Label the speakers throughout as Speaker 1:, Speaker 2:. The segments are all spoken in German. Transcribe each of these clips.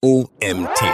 Speaker 1: OMT.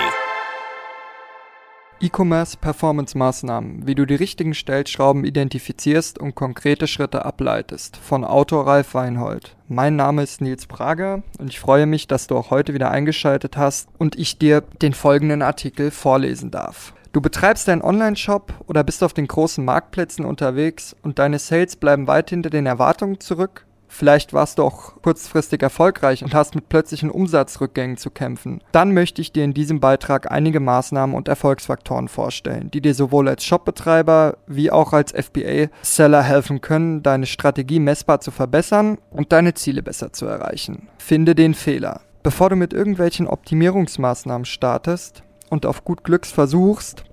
Speaker 2: E-Commerce Performance Maßnahmen, wie du die richtigen Stellschrauben identifizierst und konkrete Schritte ableitest. Von Autor Ralf Weinhold. Mein Name ist Nils Prager und ich freue mich, dass du auch heute wieder eingeschaltet hast und ich dir den folgenden Artikel vorlesen darf. Du betreibst einen Online-Shop oder bist auf den großen Marktplätzen unterwegs und deine Sales bleiben weit hinter den Erwartungen zurück Vielleicht warst du auch kurzfristig erfolgreich und hast mit plötzlichen Umsatzrückgängen zu kämpfen. Dann möchte ich dir in diesem Beitrag einige Maßnahmen und Erfolgsfaktoren vorstellen, die dir sowohl als Shopbetreiber wie auch als FBA-Seller helfen können, deine Strategie messbar zu verbessern und deine Ziele besser zu erreichen. Finde den Fehler. Bevor du mit irgendwelchen Optimierungsmaßnahmen startest und auf gut Glücks versuchst,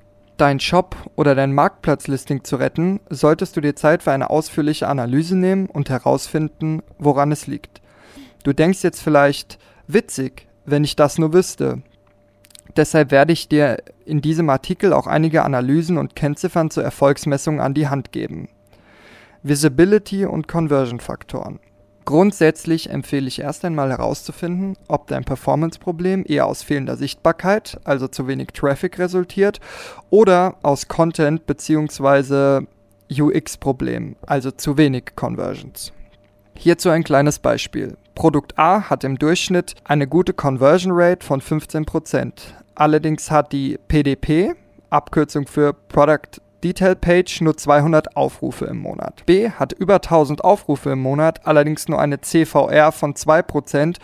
Speaker 2: deinen Shop oder dein Marktplatzlisting zu retten, solltest du dir Zeit für eine ausführliche Analyse nehmen und herausfinden, woran es liegt. Du denkst jetzt vielleicht, witzig, wenn ich das nur wüsste. Deshalb werde ich dir in diesem Artikel auch einige Analysen und Kennziffern zur Erfolgsmessung an die Hand geben. Visibility und Conversion Faktoren. Grundsätzlich empfehle ich erst einmal herauszufinden, ob dein Performance-Problem eher aus fehlender Sichtbarkeit, also zu wenig Traffic resultiert, oder aus Content bzw. UX-Problem, also zu wenig Conversions. Hierzu ein kleines Beispiel. Produkt A hat im Durchschnitt eine gute Conversion Rate von 15%. Allerdings hat die PDP, Abkürzung für Product Detail Page nur 200 Aufrufe im Monat. B hat über 1000 Aufrufe im Monat, allerdings nur eine CVR von 2%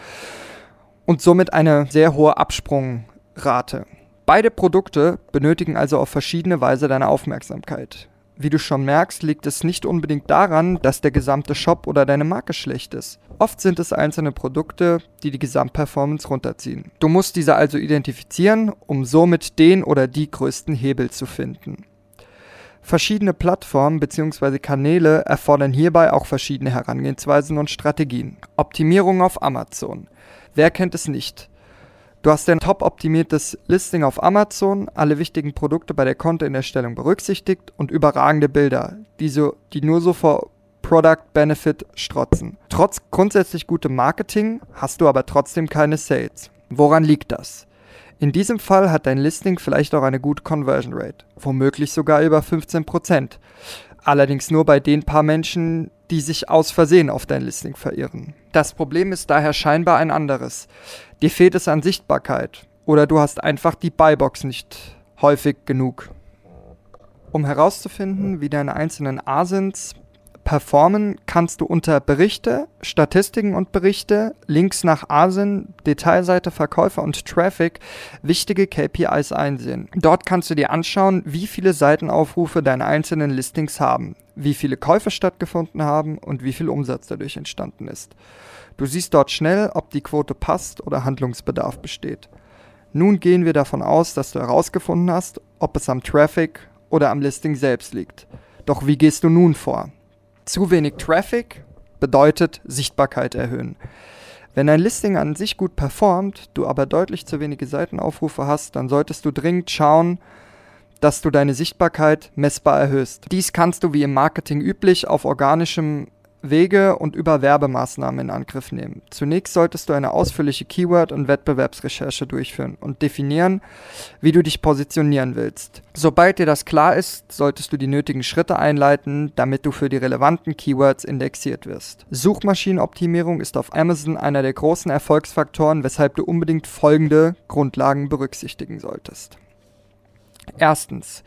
Speaker 2: und somit eine sehr hohe Absprungrate. Beide Produkte benötigen also auf verschiedene Weise deine Aufmerksamkeit. Wie du schon merkst, liegt es nicht unbedingt daran, dass der gesamte Shop oder deine Marke schlecht ist. Oft sind es einzelne Produkte, die die Gesamtperformance runterziehen. Du musst diese also identifizieren, um somit den oder die größten Hebel zu finden. Verschiedene Plattformen bzw. Kanäle erfordern hierbei auch verschiedene Herangehensweisen und Strategien. Optimierung auf Amazon. Wer kennt es nicht? Du hast ein top optimiertes Listing auf Amazon, alle wichtigen Produkte bei der Kontoerstellung berücksichtigt und überragende Bilder, die, so, die nur so vor Product Benefit strotzen. Trotz grundsätzlich gutem Marketing hast du aber trotzdem keine Sales. Woran liegt das? In diesem Fall hat dein Listing vielleicht auch eine gute Conversion Rate, womöglich sogar über 15%. Allerdings nur bei den paar Menschen, die sich aus Versehen auf dein Listing verirren. Das Problem ist daher scheinbar ein anderes. Dir fehlt es an Sichtbarkeit oder du hast einfach die Buybox nicht häufig genug. Um herauszufinden, wie deine einzelnen ASINs performen, kannst du unter Berichte, Statistiken und Berichte, Links nach ASIN, Detailseite, Verkäufer und Traffic wichtige KPIs einsehen. Dort kannst du dir anschauen, wie viele Seitenaufrufe deine einzelnen Listings haben, wie viele Käufe stattgefunden haben und wie viel Umsatz dadurch entstanden ist. Du siehst dort schnell, ob die Quote passt oder Handlungsbedarf besteht. Nun gehen wir davon aus, dass du herausgefunden hast, ob es am Traffic oder am Listing selbst liegt. Doch wie gehst du nun vor? Zu wenig Traffic bedeutet Sichtbarkeit erhöhen. Wenn ein Listing an sich gut performt, du aber deutlich zu wenige Seitenaufrufe hast, dann solltest du dringend schauen, dass du deine Sichtbarkeit messbar erhöhst. Dies kannst du wie im Marketing üblich auf organischem Wege und über Werbemaßnahmen in Angriff nehmen. Zunächst solltest du eine ausführliche Keyword- und Wettbewerbsrecherche durchführen und definieren, wie du dich positionieren willst. Sobald dir das klar ist, solltest du die nötigen Schritte einleiten, damit du für die relevanten Keywords indexiert wirst. Suchmaschinenoptimierung ist auf Amazon einer der großen Erfolgsfaktoren, weshalb du unbedingt folgende Grundlagen berücksichtigen solltest. Erstens,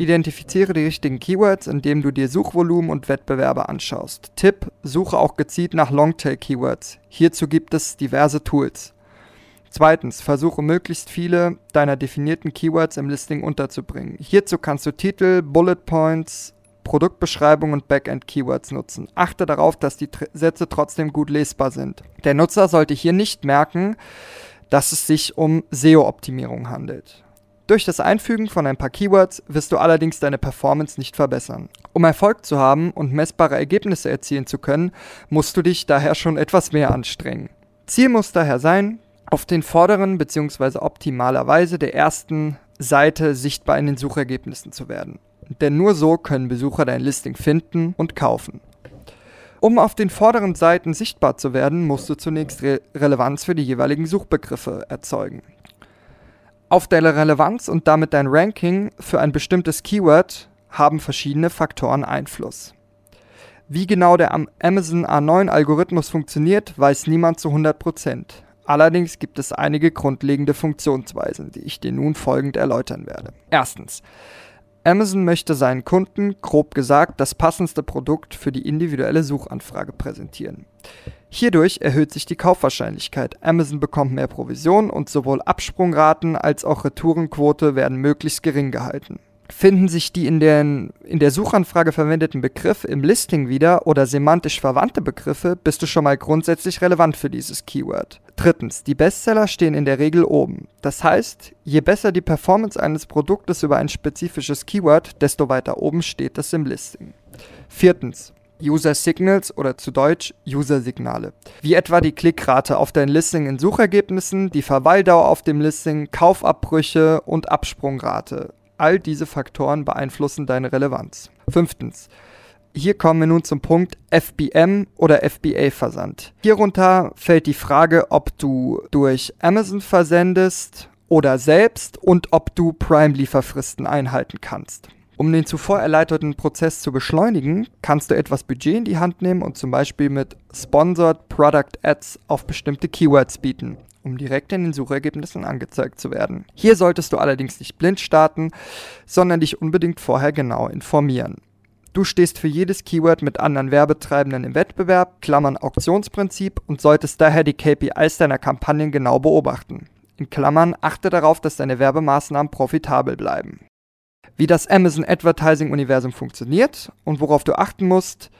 Speaker 2: Identifiziere die richtigen Keywords, indem du dir Suchvolumen und Wettbewerbe anschaust. Tipp: Suche auch gezielt nach Longtail-Keywords. Hierzu gibt es diverse Tools. Zweitens, versuche möglichst viele deiner definierten Keywords im Listing unterzubringen. Hierzu kannst du Titel, Bullet Points, Produktbeschreibung und Backend-Keywords nutzen. Achte darauf, dass die Sätze trotzdem gut lesbar sind. Der Nutzer sollte hier nicht merken, dass es sich um SEO-Optimierung handelt. Durch das Einfügen von ein paar Keywords wirst du allerdings deine Performance nicht verbessern. Um Erfolg zu haben und messbare Ergebnisse erzielen zu können, musst du dich daher schon etwas mehr anstrengen. Ziel muss daher sein, auf den vorderen bzw. optimalerweise der ersten Seite sichtbar in den Suchergebnissen zu werden. Denn nur so können Besucher dein Listing finden und kaufen. Um auf den vorderen Seiten sichtbar zu werden, musst du zunächst Re Relevanz für die jeweiligen Suchbegriffe erzeugen. Auf deine Relevanz und damit dein Ranking für ein bestimmtes Keyword haben verschiedene Faktoren Einfluss. Wie genau der Amazon A9-Algorithmus funktioniert, weiß niemand zu 100%. Allerdings gibt es einige grundlegende Funktionsweisen, die ich dir nun folgend erläutern werde. Erstens. Amazon möchte seinen Kunden, grob gesagt, das passendste Produkt für die individuelle Suchanfrage präsentieren. Hierdurch erhöht sich die Kaufwahrscheinlichkeit. Amazon bekommt mehr Provision und sowohl Absprungraten als auch Retourenquote werden möglichst gering gehalten finden sich die in, den, in der Suchanfrage verwendeten Begriffe im Listing wieder oder semantisch verwandte Begriffe, bist du schon mal grundsätzlich relevant für dieses Keyword. Drittens, die Bestseller stehen in der Regel oben. Das heißt, je besser die Performance eines Produktes über ein spezifisches Keyword, desto weiter oben steht es im Listing. Viertens, User Signals oder zu Deutsch User Signale. Wie etwa die Klickrate auf dein Listing in Suchergebnissen, die Verweildauer auf dem Listing, Kaufabbrüche und Absprungrate. All diese Faktoren beeinflussen deine Relevanz. Fünftens. Hier kommen wir nun zum Punkt FBM oder FBA-Versand. Hierunter fällt die Frage, ob du durch Amazon versendest oder selbst und ob du Prime-Lieferfristen einhalten kannst. Um den zuvor erleiteten Prozess zu beschleunigen, kannst du etwas Budget in die Hand nehmen und zum Beispiel mit Sponsored Product Ads auf bestimmte Keywords bieten um direkt in den Suchergebnissen angezeigt zu werden. Hier solltest du allerdings nicht blind starten, sondern dich unbedingt vorher genau informieren. Du stehst für jedes Keyword mit anderen Werbetreibenden im Wettbewerb, Klammern Auktionsprinzip und solltest daher die KPIs deiner Kampagnen genau beobachten. In Klammern achte darauf, dass deine Werbemaßnahmen profitabel bleiben. Wie das Amazon Advertising Universum funktioniert und worauf du achten musst,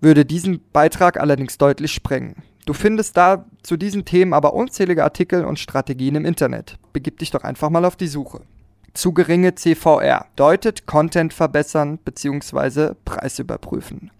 Speaker 2: würde diesen Beitrag allerdings deutlich sprengen. Du findest da zu diesen Themen aber unzählige Artikel und Strategien im Internet. Begib dich doch einfach mal auf die Suche. Zu geringe CVR deutet Content verbessern bzw. Preis überprüfen.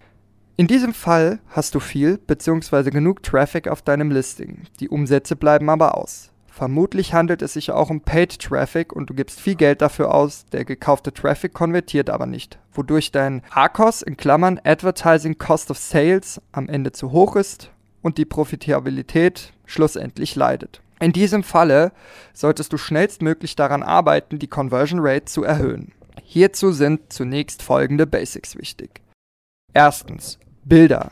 Speaker 2: In diesem Fall hast du viel bzw. genug Traffic auf deinem Listing. Die Umsätze bleiben aber aus. Vermutlich handelt es sich auch um Paid Traffic und du gibst viel Geld dafür aus, der gekaufte Traffic konvertiert aber nicht, wodurch dein ACOS in Klammern Advertising Cost of Sales am Ende zu hoch ist und die Profitabilität schlussendlich leidet. In diesem Falle solltest du schnellstmöglich daran arbeiten, die Conversion Rate zu erhöhen. Hierzu sind zunächst folgende Basics wichtig. Erstens, Bilder.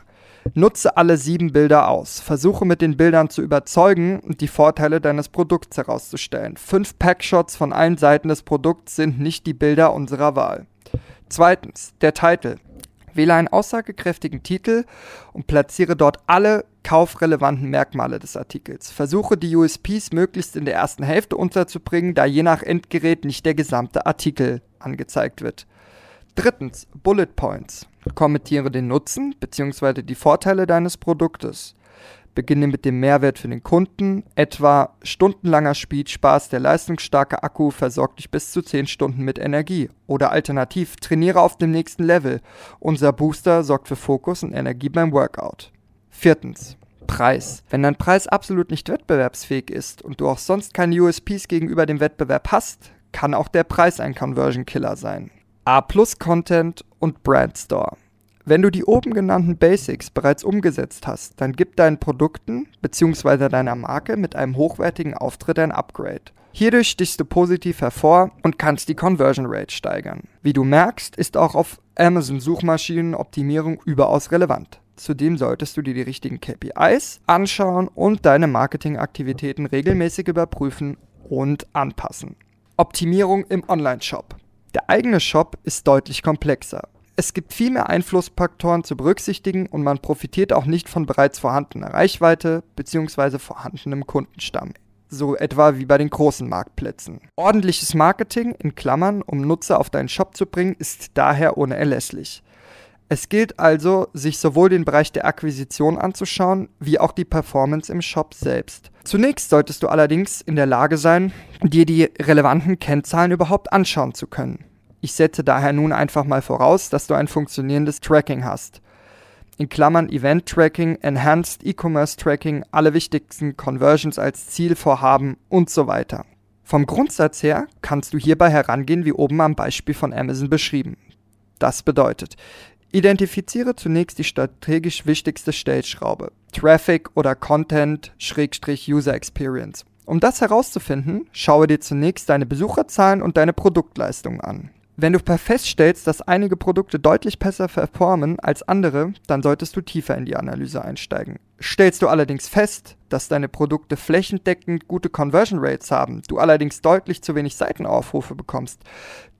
Speaker 2: Nutze alle sieben Bilder aus. Versuche mit den Bildern zu überzeugen und die Vorteile deines Produkts herauszustellen. Fünf Packshots von allen Seiten des Produkts sind nicht die Bilder unserer Wahl. Zweitens, der Titel. Wähle einen aussagekräftigen Titel und platziere dort alle kaufrelevanten Merkmale des Artikels. Versuche die USPs möglichst in der ersten Hälfte unterzubringen, da je nach Endgerät nicht der gesamte Artikel angezeigt wird. Drittens, Bullet Points. Kommentiere den Nutzen bzw. die Vorteile deines Produktes. Beginne mit dem Mehrwert für den Kunden, etwa stundenlanger Speedspaß, der leistungsstarke Akku versorgt dich bis zu 10 Stunden mit Energie. Oder alternativ, trainiere auf dem nächsten Level. Unser Booster sorgt für Fokus und Energie beim Workout. Viertens. Preis. Wenn dein Preis absolut nicht wettbewerbsfähig ist und du auch sonst keine USPs gegenüber dem Wettbewerb hast, kann auch der Preis ein Conversion Killer sein. A Plus Content und Brand Store. Wenn du die oben genannten Basics bereits umgesetzt hast, dann gib deinen Produkten bzw. deiner Marke mit einem hochwertigen Auftritt ein Upgrade. Hierdurch stichst du positiv hervor und kannst die Conversion Rate steigern. Wie du merkst, ist auch auf Amazon Suchmaschinenoptimierung überaus relevant. Zudem solltest du dir die richtigen KPIs anschauen und deine Marketingaktivitäten regelmäßig überprüfen und anpassen. Optimierung im Online-Shop. Der eigene Shop ist deutlich komplexer. Es gibt viel mehr Einflussfaktoren zu berücksichtigen und man profitiert auch nicht von bereits vorhandener Reichweite bzw. vorhandenem Kundenstamm. So etwa wie bei den großen Marktplätzen. Ordentliches Marketing in Klammern, um Nutzer auf deinen Shop zu bringen, ist daher unerlässlich. Es gilt also, sich sowohl den Bereich der Akquisition anzuschauen, wie auch die Performance im Shop selbst. Zunächst solltest du allerdings in der Lage sein, dir die relevanten Kennzahlen überhaupt anschauen zu können. Ich setze daher nun einfach mal voraus, dass du ein funktionierendes Tracking hast. In Klammern Event Tracking, Enhanced E-Commerce Tracking, alle wichtigsten Conversions als Zielvorhaben und so weiter. Vom Grundsatz her kannst du hierbei herangehen wie oben am Beispiel von Amazon beschrieben. Das bedeutet, identifiziere zunächst die strategisch wichtigste Stellschraube, Traffic oder Content-User Experience. Um das herauszufinden, schaue dir zunächst deine Besucherzahlen und deine Produktleistungen an. Wenn du feststellst, dass einige Produkte deutlich besser performen als andere, dann solltest du tiefer in die Analyse einsteigen. Stellst du allerdings fest, dass deine Produkte flächendeckend gute Conversion Rates haben, du allerdings deutlich zu wenig Seitenaufrufe bekommst,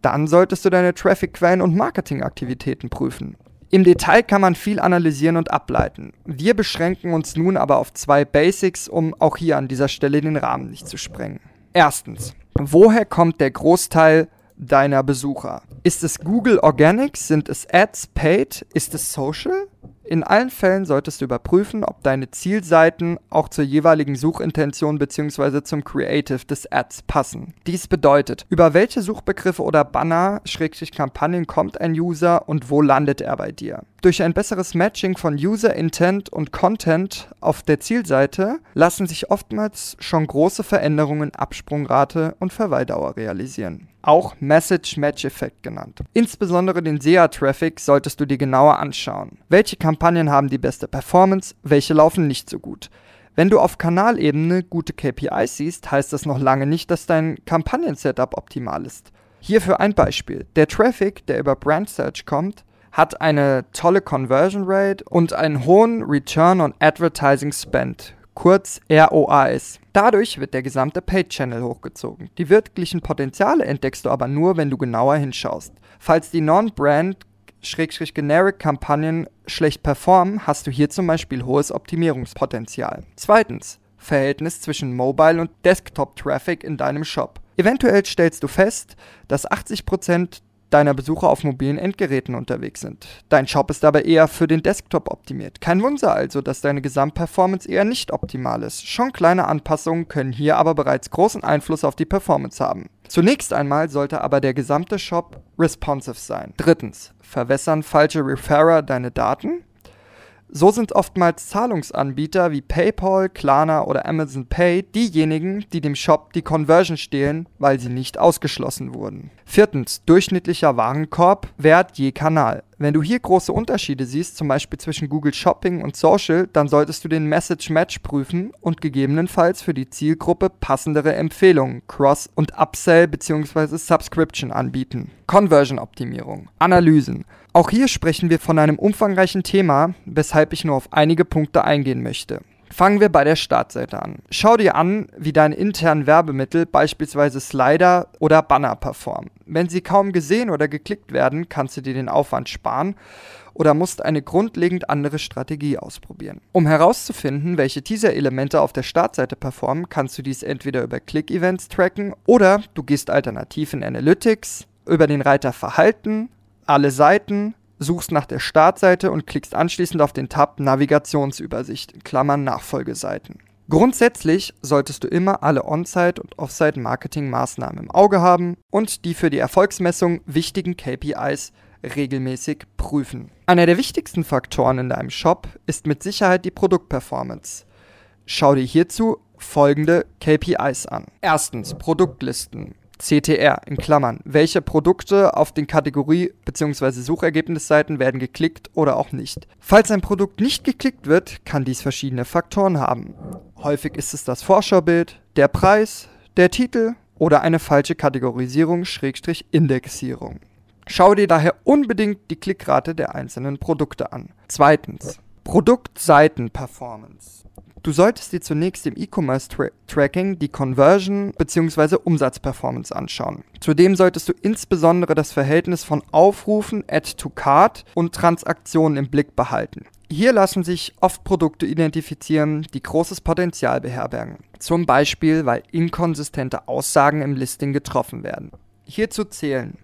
Speaker 2: dann solltest du deine Traffic-Quellen und Marketingaktivitäten prüfen. Im Detail kann man viel analysieren und ableiten. Wir beschränken uns nun aber auf zwei Basics, um auch hier an dieser Stelle den Rahmen nicht zu sprengen. Erstens, woher kommt der Großteil deiner Besucher? Ist es Google Organics? Sind es Ads paid? Ist es Social? In allen Fällen solltest du überprüfen, ob deine Zielseiten auch zur jeweiligen Suchintention bzw. zum Creative des Ads passen. Dies bedeutet, über welche Suchbegriffe oder Banner-Kampagnen kommt ein User und wo landet er bei dir. Durch ein besseres Matching von User Intent und Content auf der Zielseite lassen sich oftmals schon große Veränderungen in Absprungrate und Verweildauer realisieren auch Message-Match-Effekt genannt. Insbesondere den SEA-Traffic solltest du dir genauer anschauen. Welche Kampagnen haben die beste Performance, welche laufen nicht so gut? Wenn du auf Kanalebene gute KPIs siehst, heißt das noch lange nicht, dass dein Kampagnen-Setup optimal ist. Hierfür ein Beispiel. Der Traffic, der über Brand Search kommt, hat eine tolle Conversion Rate und einen hohen Return on Advertising Spend kurz ROAS. Dadurch wird der gesamte Paid-Channel hochgezogen. Die wirklichen Potenziale entdeckst du aber nur, wenn du genauer hinschaust. Falls die Non-Brand Generic-Kampagnen schlecht performen, hast du hier zum Beispiel hohes Optimierungspotenzial. Zweitens, Verhältnis zwischen Mobile und Desktop-Traffic in deinem Shop. Eventuell stellst du fest, dass 80% deiner Besucher auf mobilen Endgeräten unterwegs sind. Dein Shop ist aber eher für den Desktop optimiert. Kein Wunder also, dass deine Gesamtperformance eher nicht optimal ist. Schon kleine Anpassungen können hier aber bereits großen Einfluss auf die Performance haben. Zunächst einmal sollte aber der gesamte Shop responsive sein. Drittens, verwässern falsche Referrer deine Daten? So sind oftmals Zahlungsanbieter wie PayPal, Klarna oder Amazon Pay diejenigen, die dem Shop die Conversion stehlen, weil sie nicht ausgeschlossen wurden. Viertens, durchschnittlicher Warenkorb, Wert je Kanal. Wenn du hier große Unterschiede siehst, zum Beispiel zwischen Google Shopping und Social, dann solltest du den Message Match prüfen und gegebenenfalls für die Zielgruppe passendere Empfehlungen, Cross- und Upsell bzw. Subscription anbieten. Conversion-Optimierung, Analysen. Auch hier sprechen wir von einem umfangreichen Thema, weshalb ich nur auf einige Punkte eingehen möchte. Fangen wir bei der Startseite an. Schau dir an, wie deine internen Werbemittel, beispielsweise Slider oder Banner, performen. Wenn sie kaum gesehen oder geklickt werden, kannst du dir den Aufwand sparen oder musst eine grundlegend andere Strategie ausprobieren. Um herauszufinden, welche Teaser-Elemente auf der Startseite performen, kannst du dies entweder über Click-Events tracken oder du gehst alternativ in Analytics, über den Reiter Verhalten alle Seiten, suchst nach der Startseite und klickst anschließend auf den Tab Navigationsübersicht Klammern Nachfolgeseiten. Grundsätzlich solltest du immer alle On-Site- und Off-Site-Marketing-Maßnahmen im Auge haben und die für die Erfolgsmessung wichtigen KPIs regelmäßig prüfen. Einer der wichtigsten Faktoren in deinem Shop ist mit Sicherheit die Produktperformance. Schau dir hierzu folgende KPIs an. Erstens Produktlisten. CTR in Klammern. Welche Produkte auf den Kategorie- bzw. Suchergebnisseiten werden geklickt oder auch nicht. Falls ein Produkt nicht geklickt wird, kann dies verschiedene Faktoren haben. Häufig ist es das Vorschaubild, der Preis, der Titel oder eine falsche Kategorisierung Schrägstrich Indexierung. Schau dir daher unbedingt die Klickrate der einzelnen Produkte an. Zweitens. Produktseiten-Performance. Du solltest dir zunächst im E-Commerce-Tracking die Conversion bzw. Umsatzperformance anschauen. Zudem solltest du insbesondere das Verhältnis von Aufrufen, Add to Cart und Transaktionen im Blick behalten. Hier lassen sich oft Produkte identifizieren, die großes Potenzial beherbergen. Zum Beispiel, weil inkonsistente Aussagen im Listing getroffen werden. Hierzu zählen,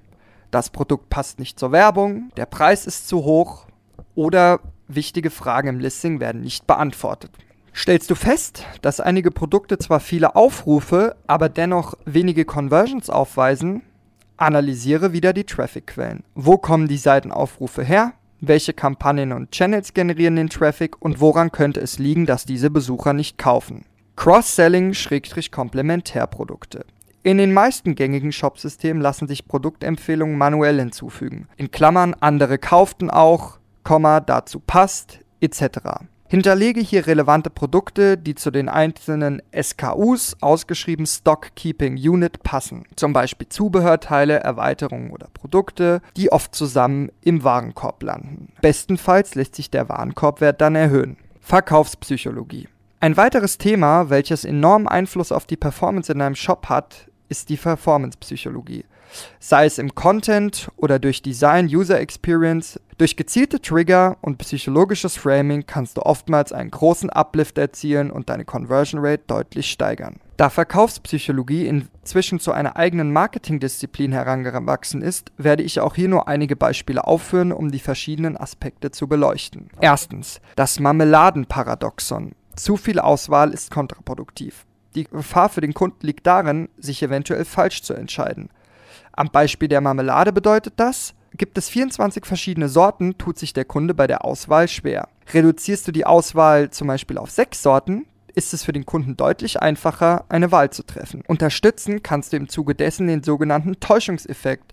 Speaker 2: das Produkt passt nicht zur Werbung, der Preis ist zu hoch oder wichtige Fragen im Listing werden nicht beantwortet. Stellst du fest, dass einige Produkte zwar viele Aufrufe, aber dennoch wenige Conversions aufweisen, analysiere wieder die Traffic-Quellen. Wo kommen die Seitenaufrufe her? Welche Kampagnen und Channels generieren den Traffic und woran könnte es liegen, dass diese Besucher nicht kaufen? Cross-Selling-Komplementärprodukte. In den meisten gängigen Shopsystemen lassen sich Produktempfehlungen manuell hinzufügen. In Klammern andere kauften auch, dazu passt, etc. Hinterlege hier relevante Produkte, die zu den einzelnen SKUs, ausgeschrieben Stock Keeping Unit, passen. Zum Beispiel Zubehörteile, Erweiterungen oder Produkte, die oft zusammen im Warenkorb landen. Bestenfalls lässt sich der Warenkorbwert dann erhöhen. Verkaufspsychologie. Ein weiteres Thema, welches enormen Einfluss auf die Performance in einem Shop hat, ist die Performance-Psychologie. Sei es im Content oder durch Design, User Experience, durch gezielte Trigger und psychologisches Framing kannst du oftmals einen großen Uplift erzielen und deine Conversion Rate deutlich steigern. Da Verkaufspsychologie inzwischen zu einer eigenen Marketingdisziplin herangewachsen ist, werde ich auch hier nur einige Beispiele aufführen, um die verschiedenen Aspekte zu beleuchten. Erstens, das Marmeladenparadoxon. Zu viel Auswahl ist kontraproduktiv. Die Gefahr für den Kunden liegt darin, sich eventuell falsch zu entscheiden. Am Beispiel der Marmelade bedeutet das, gibt es 24 verschiedene Sorten, tut sich der Kunde bei der Auswahl schwer. Reduzierst du die Auswahl zum Beispiel auf sechs Sorten, ist es für den Kunden deutlich einfacher, eine Wahl zu treffen. Unterstützen kannst du im Zuge dessen den sogenannten Täuschungseffekt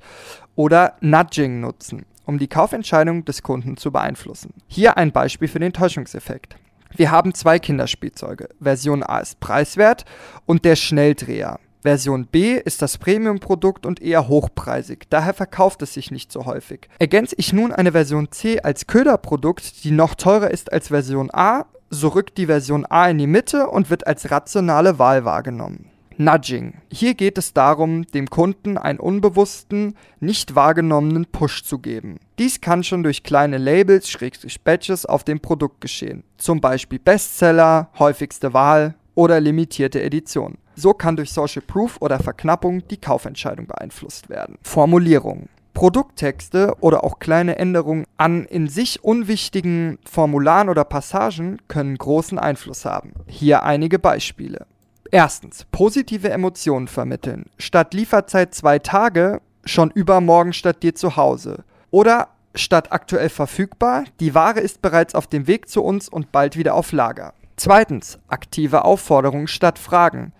Speaker 2: oder Nudging nutzen, um die Kaufentscheidung des Kunden zu beeinflussen. Hier ein Beispiel für den Täuschungseffekt. Wir haben zwei Kinderspielzeuge. Version A ist preiswert und der Schnelldreher. Version B ist das Premium-Produkt und eher hochpreisig, daher verkauft es sich nicht so häufig. Ergänze ich nun eine Version C als Köderprodukt, die noch teurer ist als Version A, so rückt die Version A in die Mitte und wird als rationale Wahl wahrgenommen. Nudging. Hier geht es darum, dem Kunden einen unbewussten, nicht wahrgenommenen Push zu geben. Dies kann schon durch kleine Labels, Schrägstrich Badges auf dem Produkt geschehen. Zum Beispiel Bestseller, häufigste Wahl oder limitierte Edition. So kann durch Social Proof oder Verknappung die Kaufentscheidung beeinflusst werden. Formulierung. Produkttexte oder auch kleine Änderungen an in sich unwichtigen Formularen oder Passagen können großen Einfluss haben. Hier einige Beispiele. Erstens, positive Emotionen vermitteln. Statt Lieferzeit zwei Tage, schon übermorgen statt dir zu Hause. Oder statt aktuell verfügbar, die Ware ist bereits auf dem Weg zu uns und bald wieder auf Lager. Zweitens, aktive Aufforderungen statt Fragen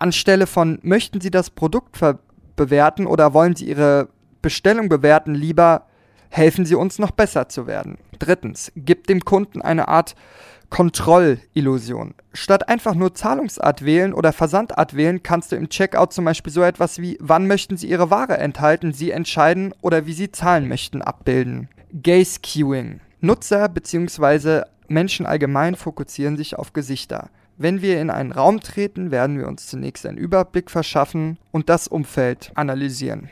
Speaker 2: anstelle von möchten Sie das Produkt bewerten oder wollen Sie Ihre Bestellung bewerten, lieber helfen Sie uns noch besser zu werden. Drittens, gibt dem Kunden eine Art Kontrollillusion. Statt einfach nur Zahlungsart wählen oder Versandart wählen, kannst du im Checkout zum Beispiel so etwas wie wann möchten Sie Ihre Ware enthalten, Sie entscheiden oder wie Sie zahlen möchten abbilden. Gaze Queuing. Nutzer bzw. Menschen allgemein fokussieren sich auf Gesichter. Wenn wir in einen Raum treten, werden wir uns zunächst einen Überblick verschaffen und das Umfeld analysieren.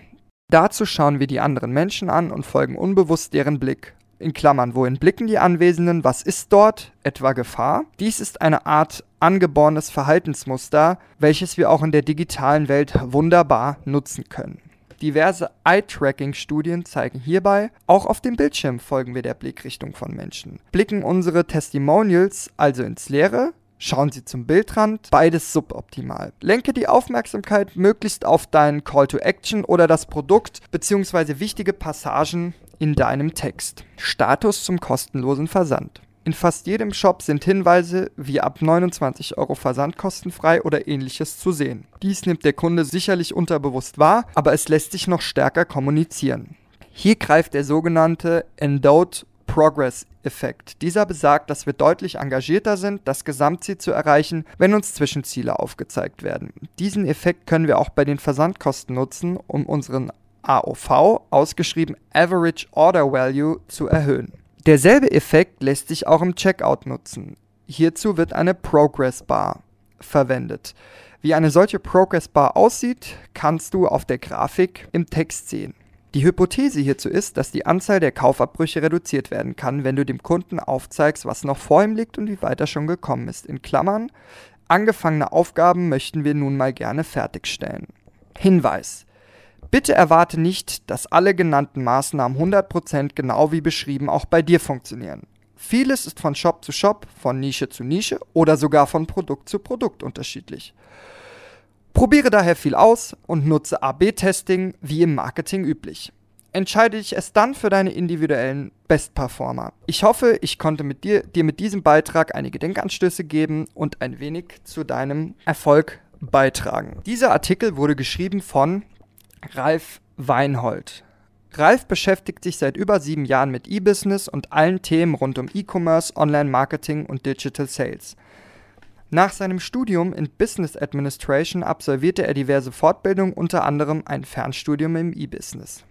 Speaker 2: Dazu schauen wir die anderen Menschen an und folgen unbewusst deren Blick. In Klammern, wohin blicken die Anwesenden? Was ist dort? Etwa Gefahr? Dies ist eine Art angeborenes Verhaltensmuster, welches wir auch in der digitalen Welt wunderbar nutzen können. Diverse Eye-Tracking-Studien zeigen hierbei, auch auf dem Bildschirm folgen wir der Blickrichtung von Menschen. Blicken unsere Testimonials also ins Leere, Schauen Sie zum Bildrand, beides suboptimal. Lenke die Aufmerksamkeit möglichst auf deinen Call to Action oder das Produkt bzw. wichtige Passagen in deinem Text. Status zum kostenlosen Versand. In fast jedem Shop sind Hinweise wie ab 29 Euro Versand kostenfrei oder ähnliches zu sehen. Dies nimmt der Kunde sicherlich unterbewusst wahr, aber es lässt sich noch stärker kommunizieren. Hier greift der sogenannte Endowed Progress-Effekt. Dieser besagt, dass wir deutlich engagierter sind, das Gesamtziel zu erreichen, wenn uns Zwischenziele aufgezeigt werden. Diesen Effekt können wir auch bei den Versandkosten nutzen, um unseren AOV, ausgeschrieben Average Order Value, zu erhöhen. Derselbe Effekt lässt sich auch im Checkout nutzen. Hierzu wird eine Progress Bar verwendet. Wie eine solche Progress Bar aussieht, kannst du auf der Grafik im Text sehen. Die Hypothese hierzu ist, dass die Anzahl der Kaufabbrüche reduziert werden kann, wenn du dem Kunden aufzeigst, was noch vor ihm liegt und wie weit er schon gekommen ist. In Klammern, angefangene Aufgaben möchten wir nun mal gerne fertigstellen. Hinweis. Bitte erwarte nicht, dass alle genannten Maßnahmen 100% genau wie beschrieben auch bei dir funktionieren. Vieles ist von Shop zu Shop, von Nische zu Nische oder sogar von Produkt zu Produkt unterschiedlich. Probiere daher viel aus und nutze AB-Testing wie im Marketing üblich. Entscheide dich erst dann für deine individuellen Best-Performer. Ich hoffe, ich konnte mit dir, dir mit diesem Beitrag einige Denkanstöße geben und ein wenig zu deinem Erfolg beitragen. Dieser Artikel wurde geschrieben von Ralf Weinhold. Ralf beschäftigt sich seit über sieben Jahren mit E-Business und allen Themen rund um E-Commerce, Online-Marketing und Digital Sales. Nach seinem Studium in Business Administration absolvierte er diverse Fortbildungen, unter anderem ein Fernstudium im E-Business.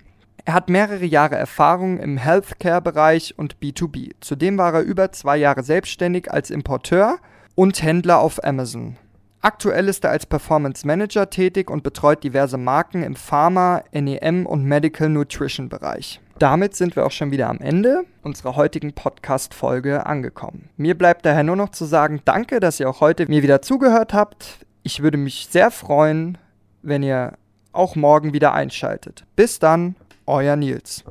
Speaker 2: Er hat mehrere Jahre Erfahrung im Healthcare-Bereich und B2B. Zudem war er über zwei Jahre selbstständig als Importeur und Händler auf Amazon. Aktuell ist er als Performance Manager tätig und betreut diverse Marken im Pharma, NEM und Medical Nutrition Bereich. Damit sind wir auch schon wieder am Ende unserer heutigen Podcast-Folge angekommen. Mir bleibt daher nur noch zu sagen, danke, dass ihr auch heute mir wieder zugehört habt. Ich würde mich sehr freuen, wenn ihr auch morgen wieder einschaltet. Bis dann, euer Nils.